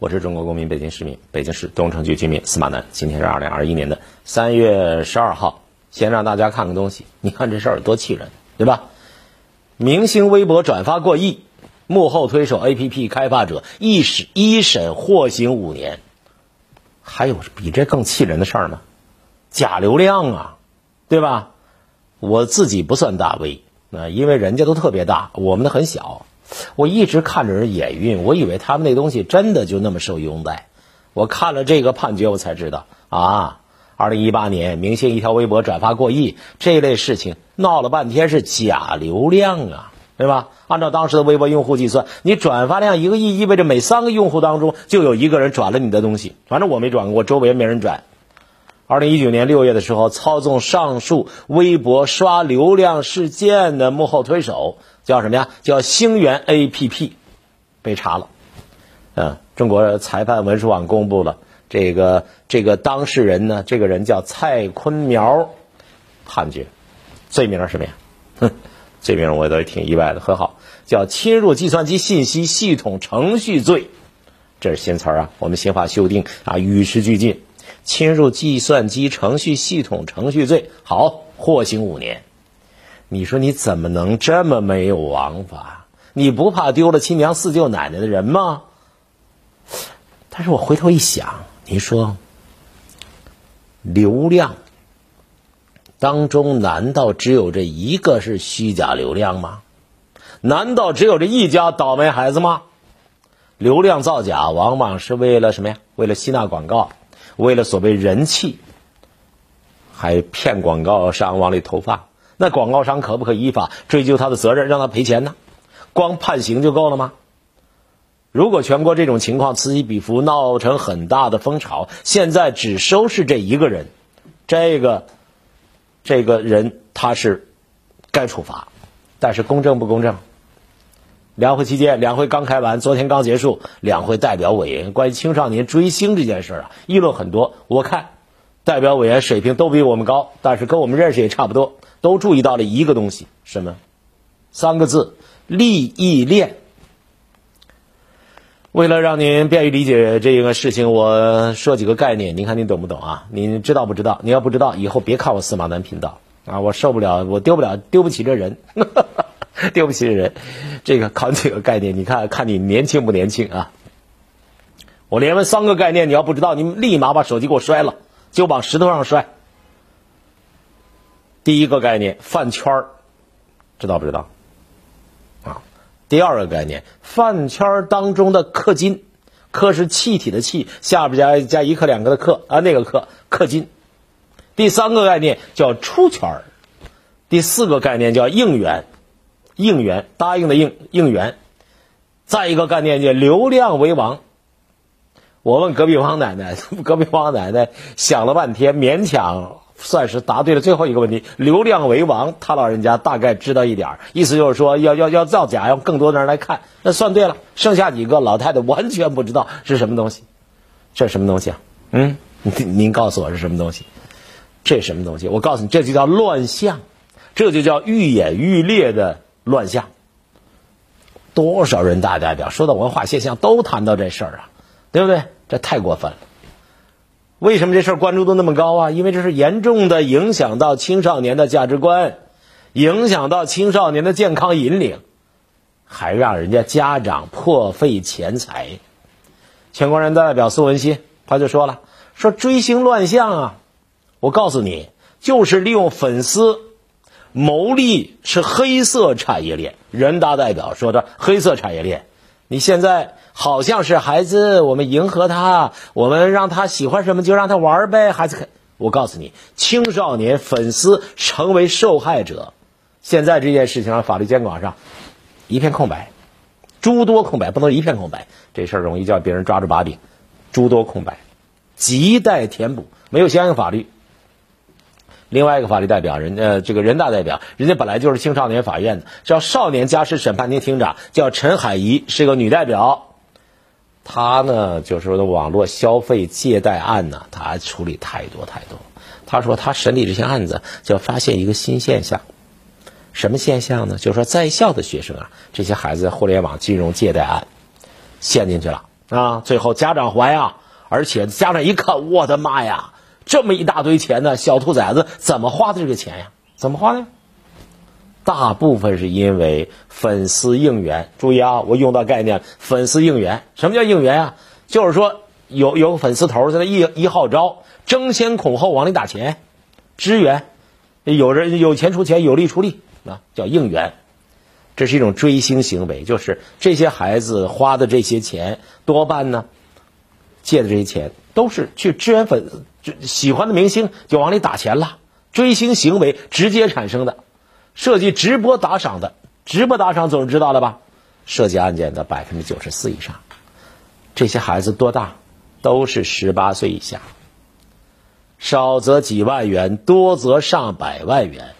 我是中国公民、北京市民、北京市东城区居民司马南。今天是二零二一年的三月十二号。先让大家看个东西，你看这事儿多气人，对吧？明星微博转发过亿，幕后推手 APP 开发者一审一审获刑五年。还有比这更气人的事儿吗？假流量啊，对吧？我自己不算大 V，啊，因为人家都特别大，我们的很小。我一直看着人眼晕，我以为他们那东西真的就那么受拥戴。我看了这个判决，我才知道啊，二零一八年明星一条微博转发过亿这类事情闹了半天是假流量啊，对吧？按照当时的微博用户计算，你转发量一个亿，意味着每三个用户当中就有一个人转了你的东西。反正我没转过，周围也没人转。二零一九年六月的时候，操纵上述微博刷流量事件的幕后推手叫什么呀？叫星源 APP，被查了。嗯，中国裁判文书网公布了这个这个当事人呢，这个人叫蔡坤苗，判决，罪名是什么呀？哼，罪名我都挺意外的，很好，叫侵入计算机信息系统程序罪，这是新词儿啊，我们刑法修订啊，与时俱进。侵入计算机程序系统程序罪，好，获刑五年。你说你怎么能这么没有王法？你不怕丢了亲娘四舅奶奶的人吗？但是我回头一想，你说流量当中难道只有这一个是虚假流量吗？难道只有这一家倒霉孩子吗？流量造假往往是为了什么呀？为了吸纳广告。为了所谓人气，还骗广告商往里投放，那广告商可不可以依法追究他的责任，让他赔钱呢？光判刑就够了吗？如果全国这种情况此起彼伏，闹成很大的风潮，现在只收拾这一个人，这个这个人他是该处罚，但是公正不公正？两会期间，两会刚开完，昨天刚结束。两会代表委员关于青少年追星这件事啊，议论很多。我看代表委员水平都比我们高，但是跟我们认识也差不多，都注意到了一个东西，什么？三个字：利益链。为了让您便于理解这个事情，我说几个概念，您看您懂不懂啊？您知道不知道？你要不知道，以后别看我司马南频道啊，我受不了，我丢不了，丢不起这人。丢不起这，人，这个考几个概念，你看看你年轻不年轻啊？我连问三个概念，你要不知道，你立马把手机给我摔了，就往石头上摔。第一个概念，饭圈儿，知道不知道？啊，第二个概念，饭圈儿当中的氪金，氪是气体的气，下边加加一克两克的氪啊，那个氪氪金。第三个概念叫出圈儿，第四个概念叫应援。应援答应的应应援，再一个概念叫流量为王。我问隔壁王奶奶，隔壁王奶奶想了半天，勉强算是答对了最后一个问题。流量为王，他老人家大概知道一点意思就是说要要要造假，要更多的人来看，那算对了。剩下几个老太太完全不知道是什么东西，这是什么东西啊？嗯，您您告诉我是什么东西？这是什么东西？我告诉你，这就叫乱象，这就叫愈演愈烈的。乱象，多少人大代表说到文化现象都谈到这事儿啊，对不对？这太过分了。为什么这事儿关注度那么高啊？因为这是严重的影响到青少年的价值观，影响到青少年的健康引领，还让人家家长破费钱财。全国人大代表苏文新他就说了：“说追星乱象啊，我告诉你，就是利用粉丝。”牟利是黑色产业链，人大代表说的黑色产业链。你现在好像是孩子，我们迎合他，我们让他喜欢什么就让他玩呗。孩子，我告诉你，青少年粉丝成为受害者。现在这件事情上，法律监管上一片空白，诸多空白，不能一片空白。这事儿容易叫别人抓住把柄，诸多空白，亟待填补。没有相应法律。另外一个法律代表人，呃，这个人大代表，人家本来就是青少年法院的，叫少年家事审判庭庭长，叫陈海怡，是个女代表。她呢，就是说的网络消费借贷案呢，她处理太多太多。她说她审理这些案子，就发现一个新现象，什么现象呢？就是说在校的学生啊，这些孩子互联网金融借贷案陷进去了，啊，最后家长还呀，而且家长一看，我的妈呀，这么一大堆钱呢，小兔崽子怎么花的这个钱呀？怎么花的？大部分是因为粉丝应援。注意啊，我用到概念，粉丝应援。什么叫应援啊？就是说有有粉丝头在那一一号召，争先恐后往里打钱，支援，有人有钱出钱，有力出力啊，叫应援。这是一种追星行为，就是这些孩子花的这些钱，多半呢，借的这些钱都是去支援粉就喜欢的明星，就往里打钱了。追星行为直接产生的，涉及直播打赏的，直播打赏总是知道的吧？涉及案件的百分之九十四以上，这些孩子多大？都是十八岁以下，少则几万元，多则上百万元。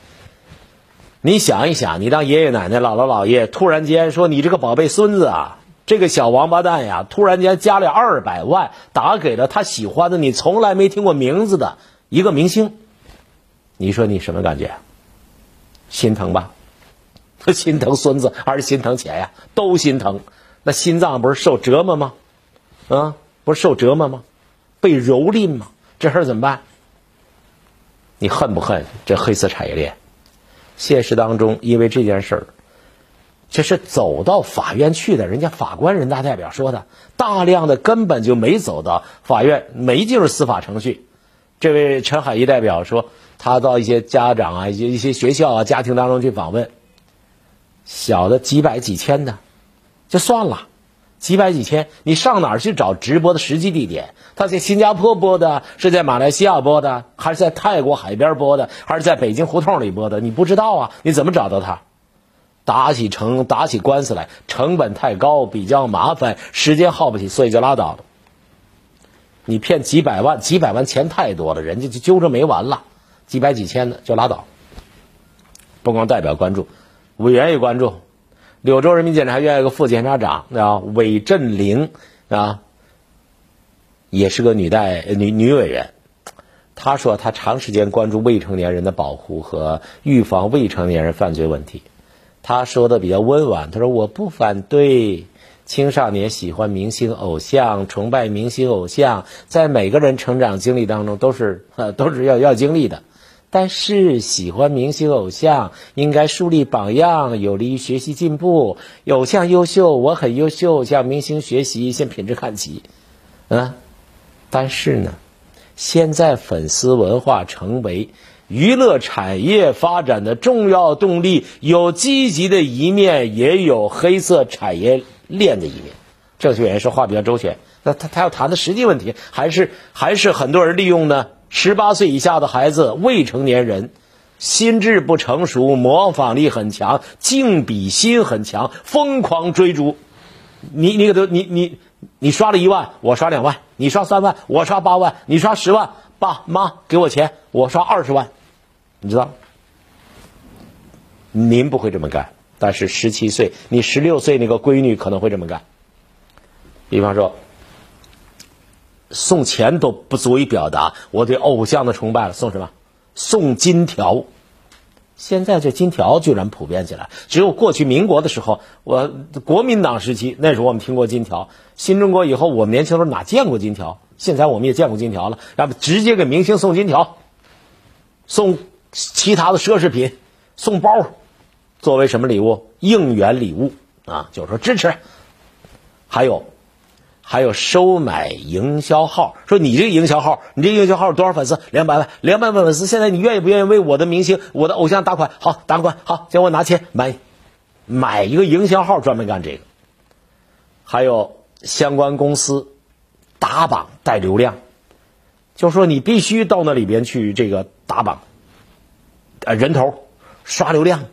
你想一想，你当爷爷奶奶、姥姥姥爷突然间说你这个宝贝孙子啊，这个小王八蛋呀，突然间加了二百万打给了他喜欢的你从来没听过名字的一个明星，你说你什么感觉？心疼吧？心疼孙子还是心疼钱呀？都心疼。那心脏不是受折磨吗？啊，不是受折磨吗？被蹂躏吗？这事儿怎么办？你恨不恨这黑色产业链？现实当中，因为这件事儿，这是走到法院去的。人家法官、人大代表说的，大量的根本就没走到法院，没进入司法程序。这位陈海一代表说，他到一些家长啊、一些一些学校啊、家庭当中去访问，小的几百几千的，就算了。几百几千，你上哪儿去找直播的实际地点？他在新加坡播的，是在马来西亚播的，还是在泰国海边播的，还是在北京胡同里播的？你不知道啊？你怎么找到他？打起成打起官司来，成本太高，比较麻烦，时间耗不起，所以就拉倒了。你骗几百万，几百万钱太多了，人家就揪着没完了。几百几千的就拉倒。不光代表关注，委员也关注。柳州人民检察院一个副检察长啊，韦振玲啊，也是个女代女女委员。她说，她长时间关注未成年人的保护和预防未成年人犯罪问题。他说的比较温婉，他说我不反对青少年喜欢明星偶像、崇拜明星偶像，在每个人成长经历当中都是呃 都是要要经历的。但是喜欢明星偶像，应该树立榜样，有利于学习进步。偶像优秀，我很优秀，向明星学习，向品质看齐。嗯，但是呢，现在粉丝文化成为娱乐产业发展的重要动力，有积极的一面，也有黑色产业链的一面。郑学员说话比较周全，那他他要谈的实际问题，还是还是很多人利用呢？十八岁以下的孩子，未成年人，心智不成熟，模仿力很强，竞比心很强，疯狂追逐。你你给他，你你你刷了一万，我刷两万；你刷三万，我刷八万；你刷十万，爸妈给我钱，我刷二十万。你知道？您不会这么干，但是十七岁，你十六岁那个闺女可能会这么干。比方说。送钱都不足以表达我对偶像的崇拜了，送什么？送金条。现在这金条居然普遍起来，只有过去民国的时候，我国民党时期那时候我们听过金条。新中国以后，我们年轻时候哪见过金条？现在我们也见过金条了，要不直接给明星送金条，送其他的奢侈品，送包，作为什么礼物？应援礼物啊，就是说支持。还有。还有收买营销号，说你这个营销号，你这营销号多少粉丝？两百万，两百万粉丝。现在你愿意不愿意为我的明星、我的偶像打款？好，打款，好，叫我拿钱买，买一个营销号，专门干这个。还有相关公司打榜带流量，就说你必须到那里边去这个打榜，呃，人头刷流量，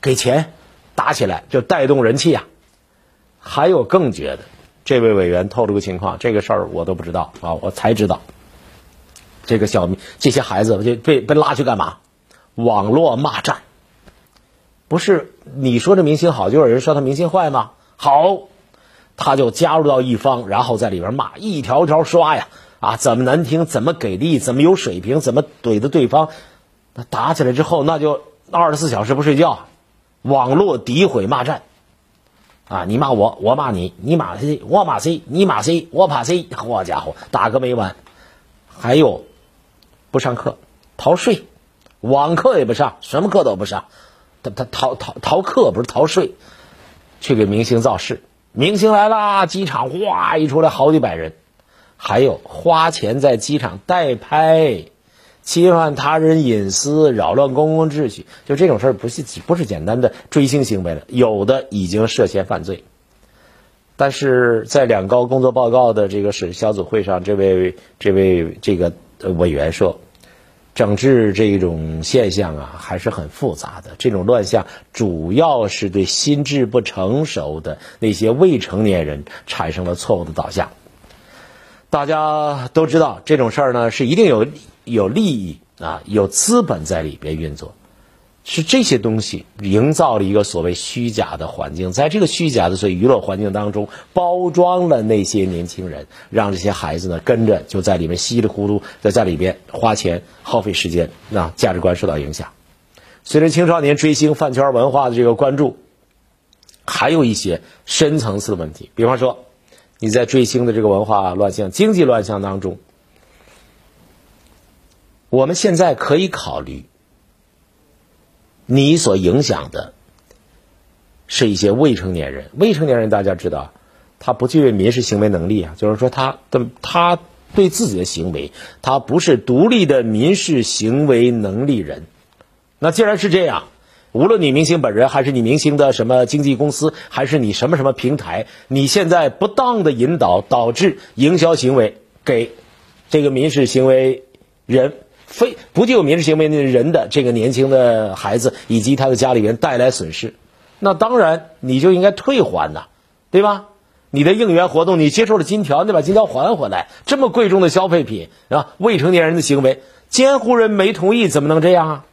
给钱打起来就带动人气呀。还有更绝的。这位委员透露个情况，这个事儿我都不知道啊，我才知道。这个小这些孩子就被被拉去干嘛？网络骂战，不是你说这明星好，就有人说他明星坏吗？好，他就加入到一方，然后在里边骂，一条条刷呀啊，怎么难听，怎么给力，怎么有水平，怎么怼的对方，那打起来之后，那就二十四小时不睡觉，网络诋毁骂战。啊，你骂我，我骂你，你骂谁，我骂谁，你骂谁，我怕谁，好家伙，打个没完。还有不上课，逃税，网课也不上，什么课都不上，他他逃逃逃课不是逃税，去给明星造势。明星来啦，机场哗一出来好几百人。还有花钱在机场代拍，侵犯他人隐私，扰乱公共秩序，就这种事儿不是不是简单的追星行为了，有的已经涉嫌犯罪。但是在两高工作报告的这个审小组会上，这位这位这个委员说，整治这种现象啊还是很复杂的。这种乱象主要是对心智不成熟的那些未成年人产生了错误的导向。大家都知道这种事儿呢，是一定有有利益啊，有资本在里边运作，是这些东西营造了一个所谓虚假的环境，在这个虚假的所谓娱乐环境当中，包装了那些年轻人，让这些孩子呢跟着就在里面稀里糊涂在在里边花钱耗费时间，让价值观受到影响。随着青少年追星饭圈文化的这个关注，还有一些深层次的问题，比方说。你在追星的这个文化乱象、经济乱象当中，我们现在可以考虑，你所影响的是一些未成年人。未成年人大家知道，他不具备民事行为能力啊，就是说他的他对自己的行为，他不是独立的民事行为能力人。那既然是这样。无论你明星本人，还是你明星的什么经纪公司，还是你什么什么平台，你现在不当的引导导致营销行为给这个民事行为人非不具有民事行为的人的这个年轻的孩子以及他的家里人带来损失，那当然你就应该退还呐，对吧？你的应援活动你接受了金条，你把金条还回来。这么贵重的消费品啊，未成年人的行为，监护人没同意，怎么能这样啊？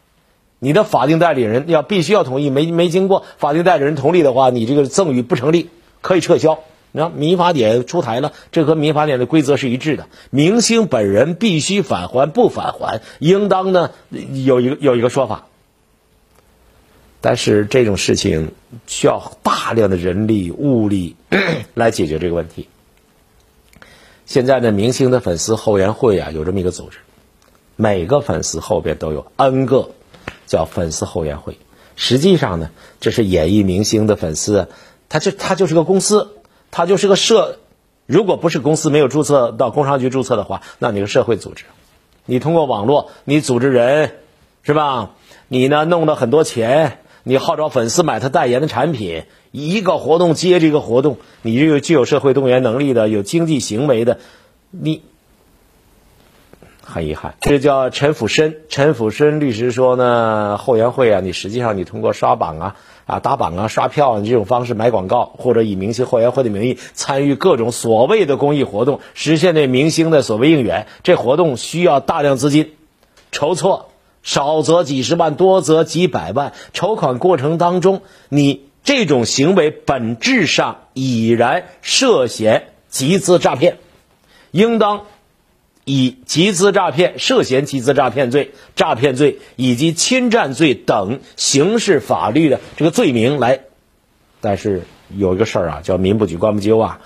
你的法定代理人要必须要同意，没没经过法定代理人同意的话，你这个赠与不成立，可以撤销。那民法典出台了，这和民法典的规则是一致的。明星本人必须返还，不返还，应当呢有一个有一个说法。但是这种事情需要大量的人力物力 来解决这个问题。现在呢，明星的粉丝后援会啊，有这么一个组织，每个粉丝后边都有 N 个。叫粉丝后援会，实际上呢，这是演艺明星的粉丝，他这他就是个公司，他就是个社，如果不是公司没有注册到工商局注册的话，那你是社会组织，你通过网络你组织人，是吧？你呢弄了很多钱，你号召粉丝买他代言的产品，一个活动接着一个活动，你这个具有社会动员能力的、有经济行为的，你。很遗憾，这叫陈辅申。陈辅申律师说呢，后援会啊，你实际上你通过刷榜啊、啊打榜啊、刷票啊这种方式买广告，或者以明星后援会的名义参与各种所谓的公益活动，实现对明星的所谓应援。这活动需要大量资金筹措，少则几十万，多则几百万。筹款过程当中，你这种行为本质上已然涉嫌集资诈骗，应当。以集资诈骗、涉嫌集资诈骗罪、诈骗罪以及侵占罪等刑事法律的这个罪名来，但是有一个事儿啊，叫民不举，官不究啊，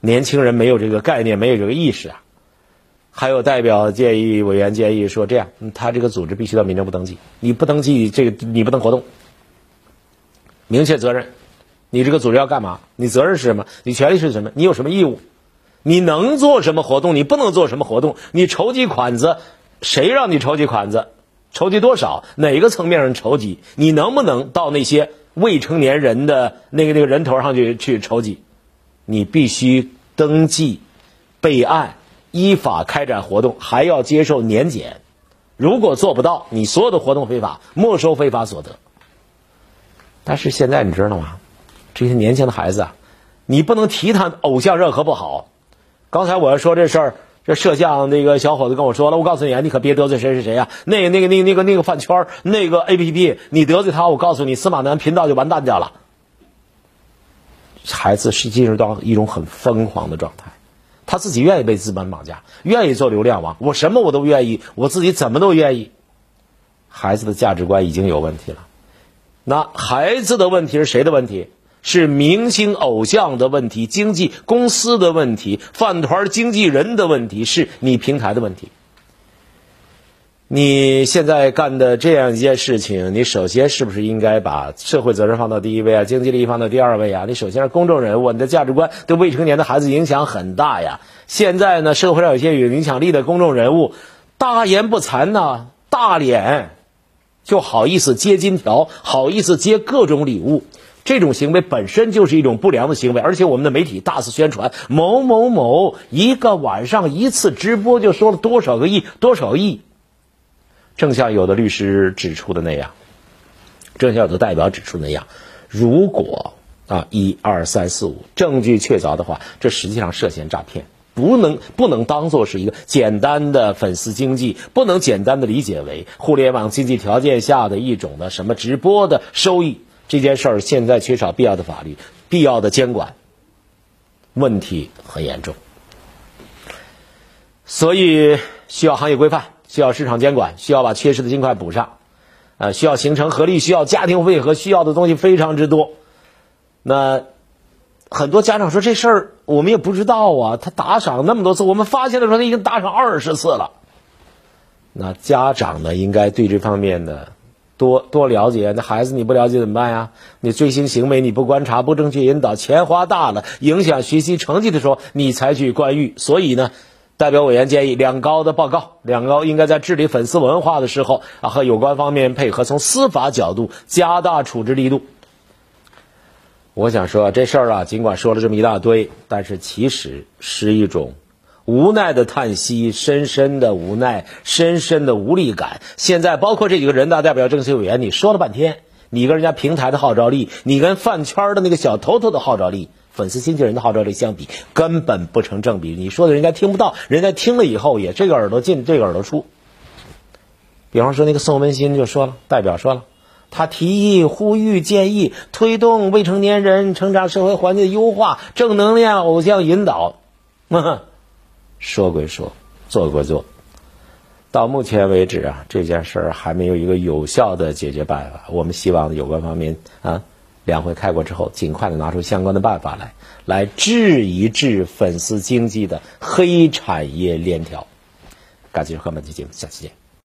年轻人没有这个概念，没有这个意识啊。还有代表建议委员建议说，这样，他这个组织必须到民政部登记，你不登记，这个你不能活动，明确责任，你这个组织要干嘛？你责任是什么？你权利是什么？你有什么义务？你能做什么活动？你不能做什么活动？你筹集款子，谁让你筹集款子？筹集多少？哪个层面上筹集？你能不能到那些未成年人的那个那个人头上去去筹集？你必须登记、备案、依法开展活动，还要接受年检。如果做不到，你所有的活动非法，没收非法所得。但是现在你知道吗？这些年轻的孩子啊，你不能提他偶像任何不好。刚才我要说这事儿，这摄像那个小伙子跟我说了，我告诉你啊，你可别得罪谁谁谁啊，那那个那个那个那个饭圈那个 A P P，你得罪他，我告诉你，司马南频道就完蛋掉了。孩子是进入到一种很疯狂的状态，他自己愿意被资本绑架，愿意做流量王，我什么我都愿意，我自己怎么都愿意。孩子的价值观已经有问题了，那孩子的问题是谁的问题？是明星偶像的问题，经纪公司的问题，饭团经纪人的问题，是你平台的问题。你现在干的这样一件事情，你首先是不是应该把社会责任放到第一位啊，经济利益放到第二位啊？你首先是公众人物，你的价值观对未成年的孩子影响很大呀。现在呢，社会上有些有影响力的公众人物，大言不惭呐，大脸就好意思接金条，好意思接各种礼物，这种行为本身就是一种不良的行为。而且我们的媒体大肆宣传某某某一个晚上一次直播就说了多少个亿，多少亿。正像有的律师指出的那样，正像有的代表指出那样，如果啊一二三四五证据确凿的话，这实际上涉嫌诈骗，不能不能当做是一个简单的粉丝经济，不能简单的理解为互联网经济条件下的一种的什么直播的收益。这件事儿现在缺少必要的法律、必要的监管，问题很严重，所以需要行业规范。需要市场监管，需要把缺失的尽快补上，呃，需要形成合力，需要家庭配合，需要的东西非常之多。那很多家长说这事儿我们也不知道啊，他打赏那么多次，我们发现的时候他已经打赏二十次了。那家长呢，应该对这方面的多多了解。那孩子你不了解怎么办呀？你最新行为你不观察，不正确引导，钱花大了，影响学习成绩的时候，你才去干预。所以呢。代表委员建议，两高的报告，两高应该在治理粉丝文化的时候啊，和有关方面配合，从司法角度加大处置力度。我想说这事儿啊，尽管说了这么一大堆，但是其实是一种无奈的叹息，深深的无奈，深深的无力感。现在包括这几个人大代表、政协委员，你说了半天，你跟人家平台的号召力，你跟饭圈的那个小头头的号召力。粉丝经纪人的号召力相比，根本不成正比。你说的人家听不到，人家听了以后也这个耳朵进，这个耳朵出。比方说那个宋文新就说了，代表说了，他提议、呼吁、建议推动未成年人成长社会环境的优化，正能量偶像引导。说归说，做归做，到目前为止啊，这件事儿还没有一个有效的解决办法。我们希望有关方面啊。两会开过之后，尽快的拿出相关的办法来，来治一治粉丝经济的黑产业链条。感谢收看本期节目，下期见。